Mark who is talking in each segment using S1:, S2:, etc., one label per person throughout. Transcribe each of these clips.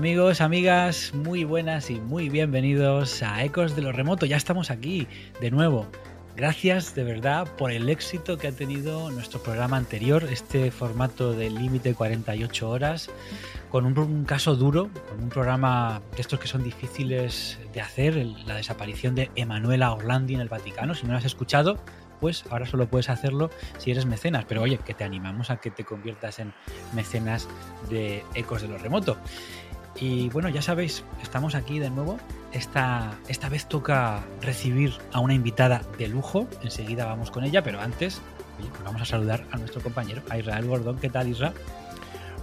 S1: Amigos, amigas, muy buenas y muy bienvenidos a Ecos de lo Remoto. Ya estamos aquí de nuevo. Gracias de verdad por el éxito que ha tenido nuestro programa anterior, este formato de límite 48 horas, con un, caso duro, con un programa de estos que son difíciles de hacer, la desaparición de Emanuela Orlandi en el Vaticano. Si no lo has escuchado, pues ahora solo puedes hacerlo si eres mecenas. Pero oye, que te animamos a que te conviertas en mecenas de Ecos de lo Remoto. Y bueno, ya sabéis, estamos aquí de nuevo. Esta, esta vez toca recibir a una invitada de lujo. Enseguida vamos con ella, pero antes pues vamos a saludar a nuestro compañero, a Israel Gordón. ¿Qué tal, Israel?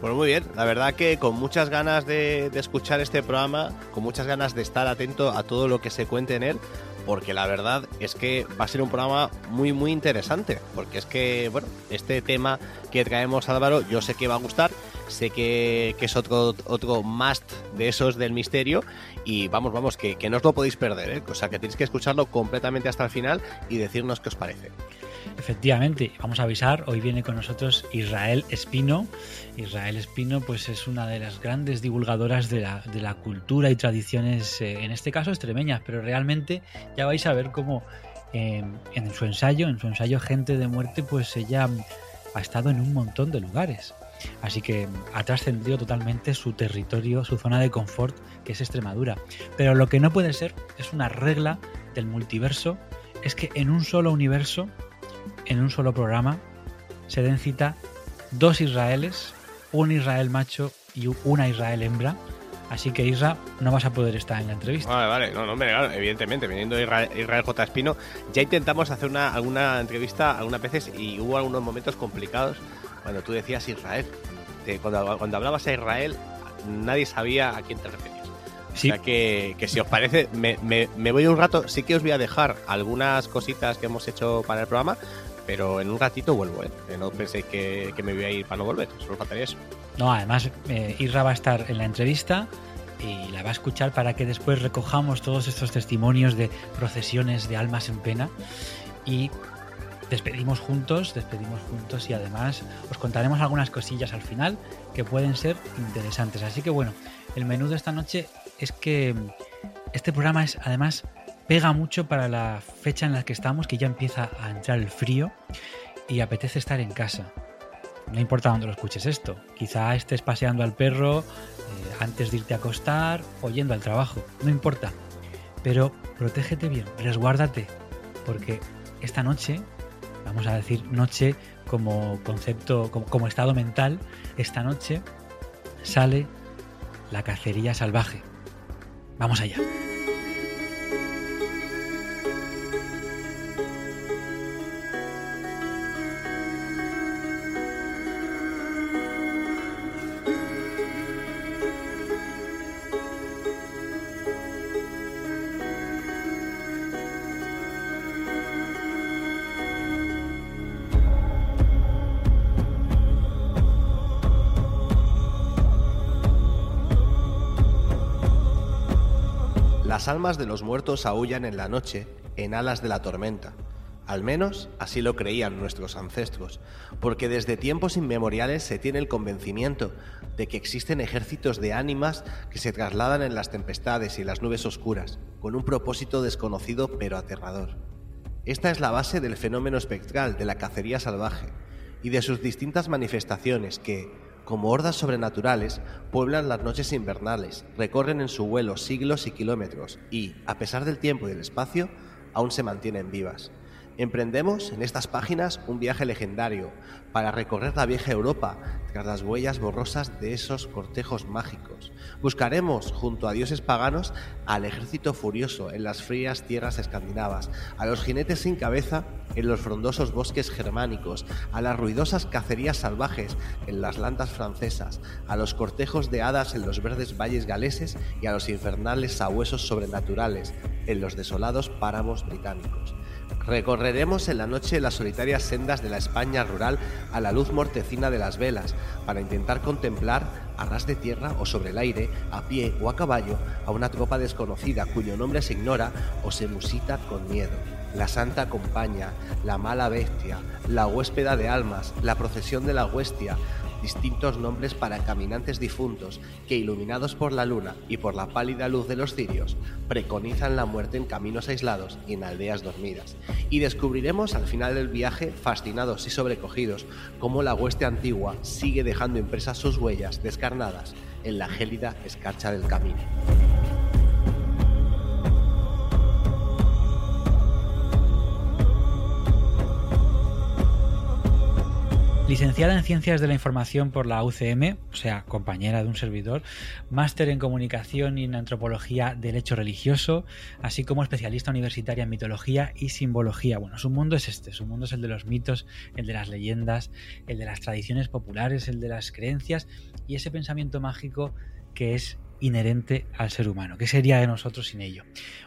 S2: Bueno, muy bien. La verdad que con muchas ganas de, de, escuchar este programa, con muchas ganas de estar atento a todo lo que se cuente en él, porque la verdad es que va a ser un programa muy, muy interesante. Porque es que, bueno, este tema que traemos Álvaro, yo sé que va a gustar sé que, que, es otro, otro must de esos del misterio y vamos, vamos, que, que no os lo podéis perder, ¿eh? o sea que tenéis que escucharlo completamente hasta el final y decirnos qué os parece.
S1: Efectivamente, vamos a avisar, hoy viene con nosotros Israel Espino. Israel Espino pues es una de las grandes divulgadoras de la, de la cultura y tradiciones, eh, en este caso extremeñas, pero realmente ya vais a ver cómo eh, en su ensayo, en su ensayo Gente de Muerte, pues ella ha estado en un montón de lugares. Así que ha trascendido totalmente su territorio, su zona de confort, que es Extremadura. Pero lo que no puede ser es una regla del multiverso, es que en un solo universo, en un solo programa, se den cita dos Israeles, un Israel macho y una Israel hembra. Así que Isra, no vas a poder estar en la entrevista.
S2: Vale, vale, no, no, claro, evidentemente, viniendo Israel, Israel, J. Espino, ya intentamos hacer una, alguna entrevista algunas veces y hubo algunos momentos complicados cuando tú decías Israel. Cuando, cuando hablabas a Israel, nadie sabía a quién te referías.
S1: Sí.
S2: O sea que, que si os parece, me, me, me, voy un rato. Sí que os voy a dejar algunas cositas que hemos hecho para el programa, pero en un ratito vuelvo, ¿eh? No penséis que, que me voy a ir para no volver, solo faltaría eso.
S1: No, además, eh, Isra va a estar en la entrevista y la va a escuchar para que después recojamos todos estos testimonios de procesiones de almas en pena y despedimos juntos, despedimos juntos y además os contaremos algunas cosillas al final que pueden ser interesantes. Así que bueno, el menú de esta noche es que este programa es además pega mucho para la fecha en la que estamos, que ya empieza a entrar el frío y apetece estar en casa. No importa dónde lo escuches esto, quizá estés paseando al perro eh, antes de irte a acostar o yendo al trabajo, no importa. Pero protégete bien, resguárdate, porque esta noche vamos a decir noche como concepto, como, estado mental, esta noche sale la cacería salvaje. Vamos allá.
S2: Almas de los muertos aullan en la noche, en alas de la tormenta. Al menos así lo creían nuestros ancestros, porque desde tiempos inmemoriales se tiene el convencimiento de que existen ejércitos de ánimas que se trasladan en las tempestades y las nubes oscuras, con un propósito desconocido pero aterrador. Esta es la base del fenómeno espectral de la cacería salvaje y de sus distintas manifestaciones que, como hordas sobrenaturales, pueblan las noches invernales, recorren en su vuelo siglos y kilómetros y, a pesar del tiempo y del espacio, aún se mantienen vivas. Emprendemos en estas páginas un viaje legendario para recorrer la vieja Europa tras las huellas borrosas de esos cortejos mágicos. Buscaremos, junto a dioses paganos, al ejército furioso en las frías tierras escandinavas, a los jinetes sin cabeza en los frondosos bosques germánicos, a las ruidosas cacerías salvajes en las landas francesas, a los cortejos de hadas en los verdes valles galeses y a los infernales sabuesos sobrenaturales en los desolados páramos británicos. Recorreremos en la noche las solitarias sendas de la España rural a la luz mortecina de las velas para intentar contemplar a ras de tierra o sobre el aire, a pie o a caballo, a una tropa desconocida cuyo nombre se ignora o se musita con miedo. La Santa Compañía, la Mala Bestia, la Huéspeda de Almas, la Procesión de la Huestia, distintos nombres para caminantes difuntos que, iluminados por la luna y por la pálida luz de los cirios, preconizan la muerte en caminos aislados y en aldeas dormidas. Y descubriremos al final del viaje, fascinados y sobrecogidos, cómo la hueste antigua sigue dejando impresas sus huellas descarnadas en la gélida escarcha del camino.
S1: Licenciada en Ciencias de la Información por la UCM, o sea, compañera de un servidor, máster en Comunicación y en Antropología del Hecho Religioso, así como especialista universitaria en Mitología y Simbología. Bueno, su mundo es este, su mundo es el de los mitos, el de las leyendas, el de las tradiciones populares, el de las creencias y ese pensamiento mágico que es inherente al ser humano. ¿Qué sería de nosotros sin ello?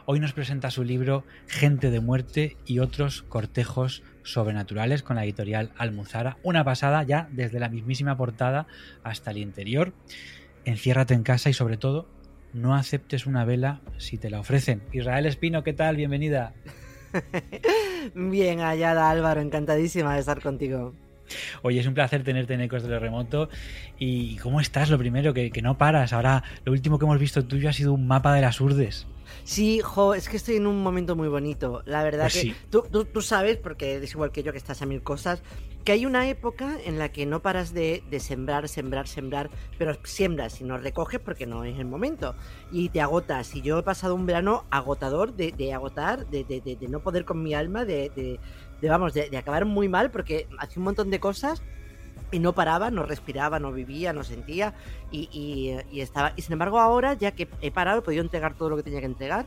S1: Hoy nos presenta su libro Gente de muerte y otros cortejos sobrenaturales con la editorial Almuzara. Una pasada ya desde la mismísima portada hasta el interior. Enciérrate en casa y sobre todo no aceptes una vela si te la ofrecen. Israel Espino, ¿qué tal? Bienvenida.
S3: Bien hallada Álvaro, encantadísima de estar contigo.
S1: Oye, es un placer tenerte en Ecos de lo Remoto. ¿Y cómo estás? Lo primero, que, no paras. Ahora, lo último que hemos visto tuyo ha sido un mapa de las urdes.
S3: Sí, jo, es que estoy en un momento muy bonito. La verdad pues que tú, tú, sabes, porque es igual que yo que estás a mil cosas, que hay una época en la que no paras de, sembrar, sembrar, sembrar, pero siembras y no recoges porque no es el momento. Y te agotas. Y yo he pasado un verano agotador de, agotar, de, de, no poder con mi alma, de, vamos, de, acabar muy mal porque hacía un montón de cosas y no paraba, no respiraba, no vivía, no sentía y, estaba y sin embargo ahora ya que he parado he podido entregar todo lo que tenía que entregar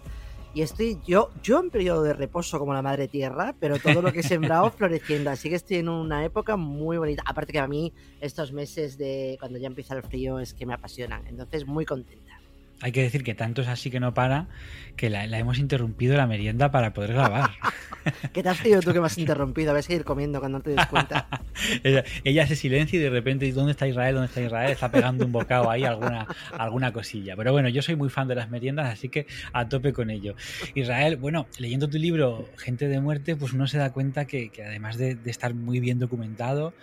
S3: y estoy yo yo en periodo de reposo como la madre tierra pero todo lo que he sembrado floreciendo así que estoy en una época muy bonita. Aparte que a mí estos meses de cuando ya empieza el frío es que me apasionan entonces muy contenta
S1: hay que decir que tanto es así que no para que la, hemos interrumpido la merienda para poder grabar.
S3: ¿Qué te has sido tú que me has interrumpido? Voy a seguir comiendo cuando no te des cuenta.
S1: ella, hace silencio y de repente, ¿dónde está Israel? ¿Dónde está Israel? Está pegando un bocado ahí, alguna, alguna cosilla. Pero bueno, yo soy muy fan de las meriendas, así que a tope con ello. Israel, bueno, leyendo tu libro Gente de Muerte, pues uno se da cuenta que, además de, de estar muy bien documentado,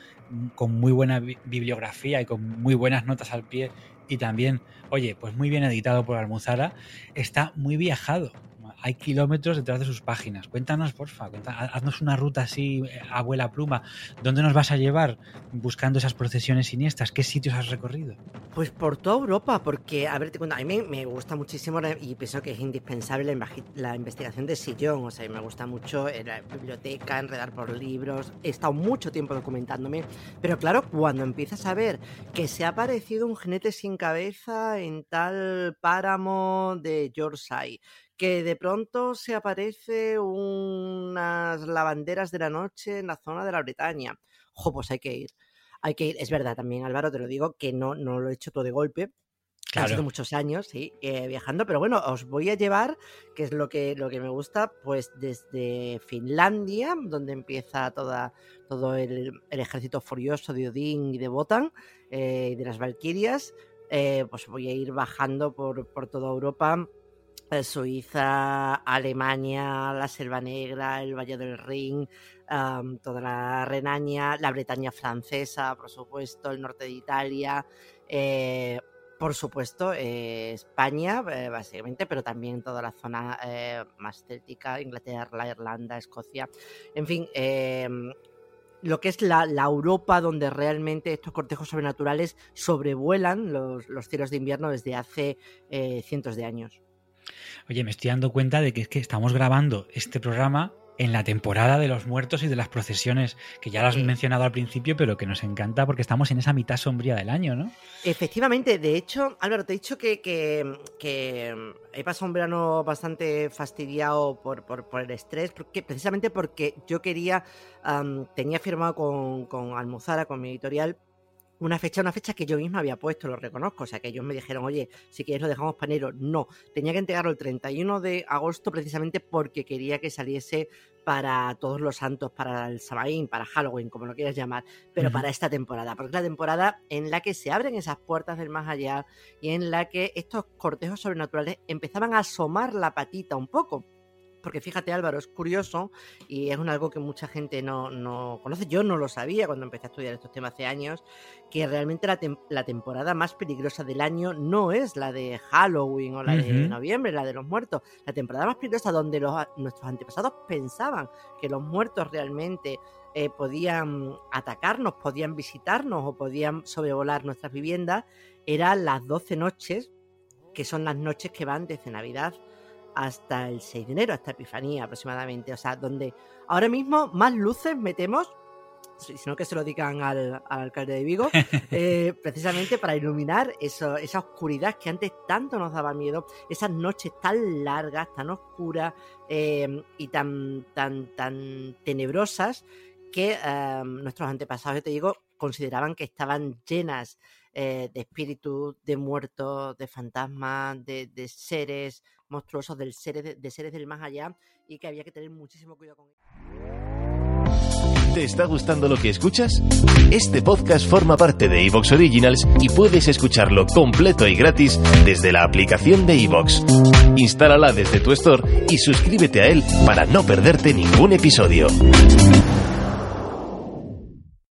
S1: con muy buena bibliografía y con muy buenas notas al pie y también, oye, pues muy bien editado por Almuzara, está muy viajado hay kilómetros detrás de sus páginas. Cuéntanos, porfa, haznos una ruta así, eh, abuela pluma. ¿Dónde nos vas a llevar buscando esas procesiones siniestras? ¿Qué sitios has recorrido?
S3: Pues por toda Europa, porque, a ver, te cuento, a mí me, gusta muchísimo y pienso que es indispensable la, investigación de sillón. O sea, me gusta mucho en la biblioteca, enredar por libros. He estado mucho tiempo documentándome, pero claro, cuando empiezas a ver que se ha aparecido un jinete sin cabeza en tal páramo de Yorkshire, que de pronto se aparece unas lavanderas de la noche en la zona de la Bretaña. Ojo, pues hay que ir. Hay que ir. Es verdad también, Álvaro, te lo digo, que no, no lo he hecho todo de golpe. Claro. Hace muchos años, sí, eh, viajando, pero bueno, os voy a llevar, que es lo que, lo que me gusta, pues desde Finlandia, donde empieza toda, todo el, ejército furioso de Odín y de Botan, eh, de las Valquirias, eh, pues voy a ir bajando por, por toda Europa, Suiza, Alemania, la Selva Negra, el Valle del Rin, toda la Renania, la Bretaña francesa, por supuesto, el norte de Italia, eh, por supuesto, eh, España, básicamente, pero también toda la zona más céltica, Inglaterra, Irlanda, Escocia, en fin, em, lo que es la, Europa donde realmente estos cortejos sobrenaturales sobrevuelan los, los cielos de invierno desde hace cientos de años.
S1: Oye, me estoy dando cuenta de que es que estamos grabando este programa en la temporada de los muertos y de las procesiones, que ya las has mencionado al principio, pero que nos encanta porque estamos en esa mitad sombría del año, ¿no?
S3: Efectivamente, de hecho, Álvaro, te he dicho que, he pasado un verano bastante fastidiado por, el estrés, porque, precisamente porque yo quería, tenía firmado con, con Almuzara, con mi editorial, una fecha, una fecha que yo misma había puesto, lo reconozco. O sea, que ellos me dijeron, oye, si quieres lo dejamos para enero. No, tenía que entregarlo el 31 de agosto precisamente porque quería que saliese para todos los santos, para el Samaín, para Halloween, como lo quieras llamar, pero para esta temporada, porque es la temporada en la que se abren esas puertas del más allá y en la que estos cortejos sobrenaturales empezaban a asomar la patita un poco. Porque fíjate Álvaro, es curioso y es un algo que mucha gente no, conoce. Yo no lo sabía cuando empecé a estudiar estos temas hace años, que realmente la, temporada más peligrosa del año no es la de Halloween o la de noviembre, la de los muertos. La temporada más peligrosa donde los, nuestros antepasados pensaban que los muertos realmente eh, podían atacarnos, podían visitarnos o podían sobrevolar nuestras viviendas, eran las 12 noches, que son las noches que van desde Navidad hasta el 6 de enero, hasta Epifanía aproximadamente. O sea, donde ahora mismo más luces metemos, sino que se lo digan al, alcalde de Vigo, eh, precisamente para iluminar eso, esa oscuridad que antes tanto nos daba miedo, esas noches tan largas, tan oscuras em, y tan, tan, tan tenebrosas que em, nuestros antepasados, yo te digo, consideraban que estaban llenas eh, de espíritus, de muertos, de fantasmas, de, de seres monstruosos del seres, de, seres del más allá y que había que tener muchísimo cuidado con.
S4: ¿Te está gustando lo que escuchas? Este podcast forma parte de Evox Originals y puedes escucharlo completo y gratis desde la aplicación de Evox. Instálala desde tu store y suscríbete a él para no perderte ningún episodio.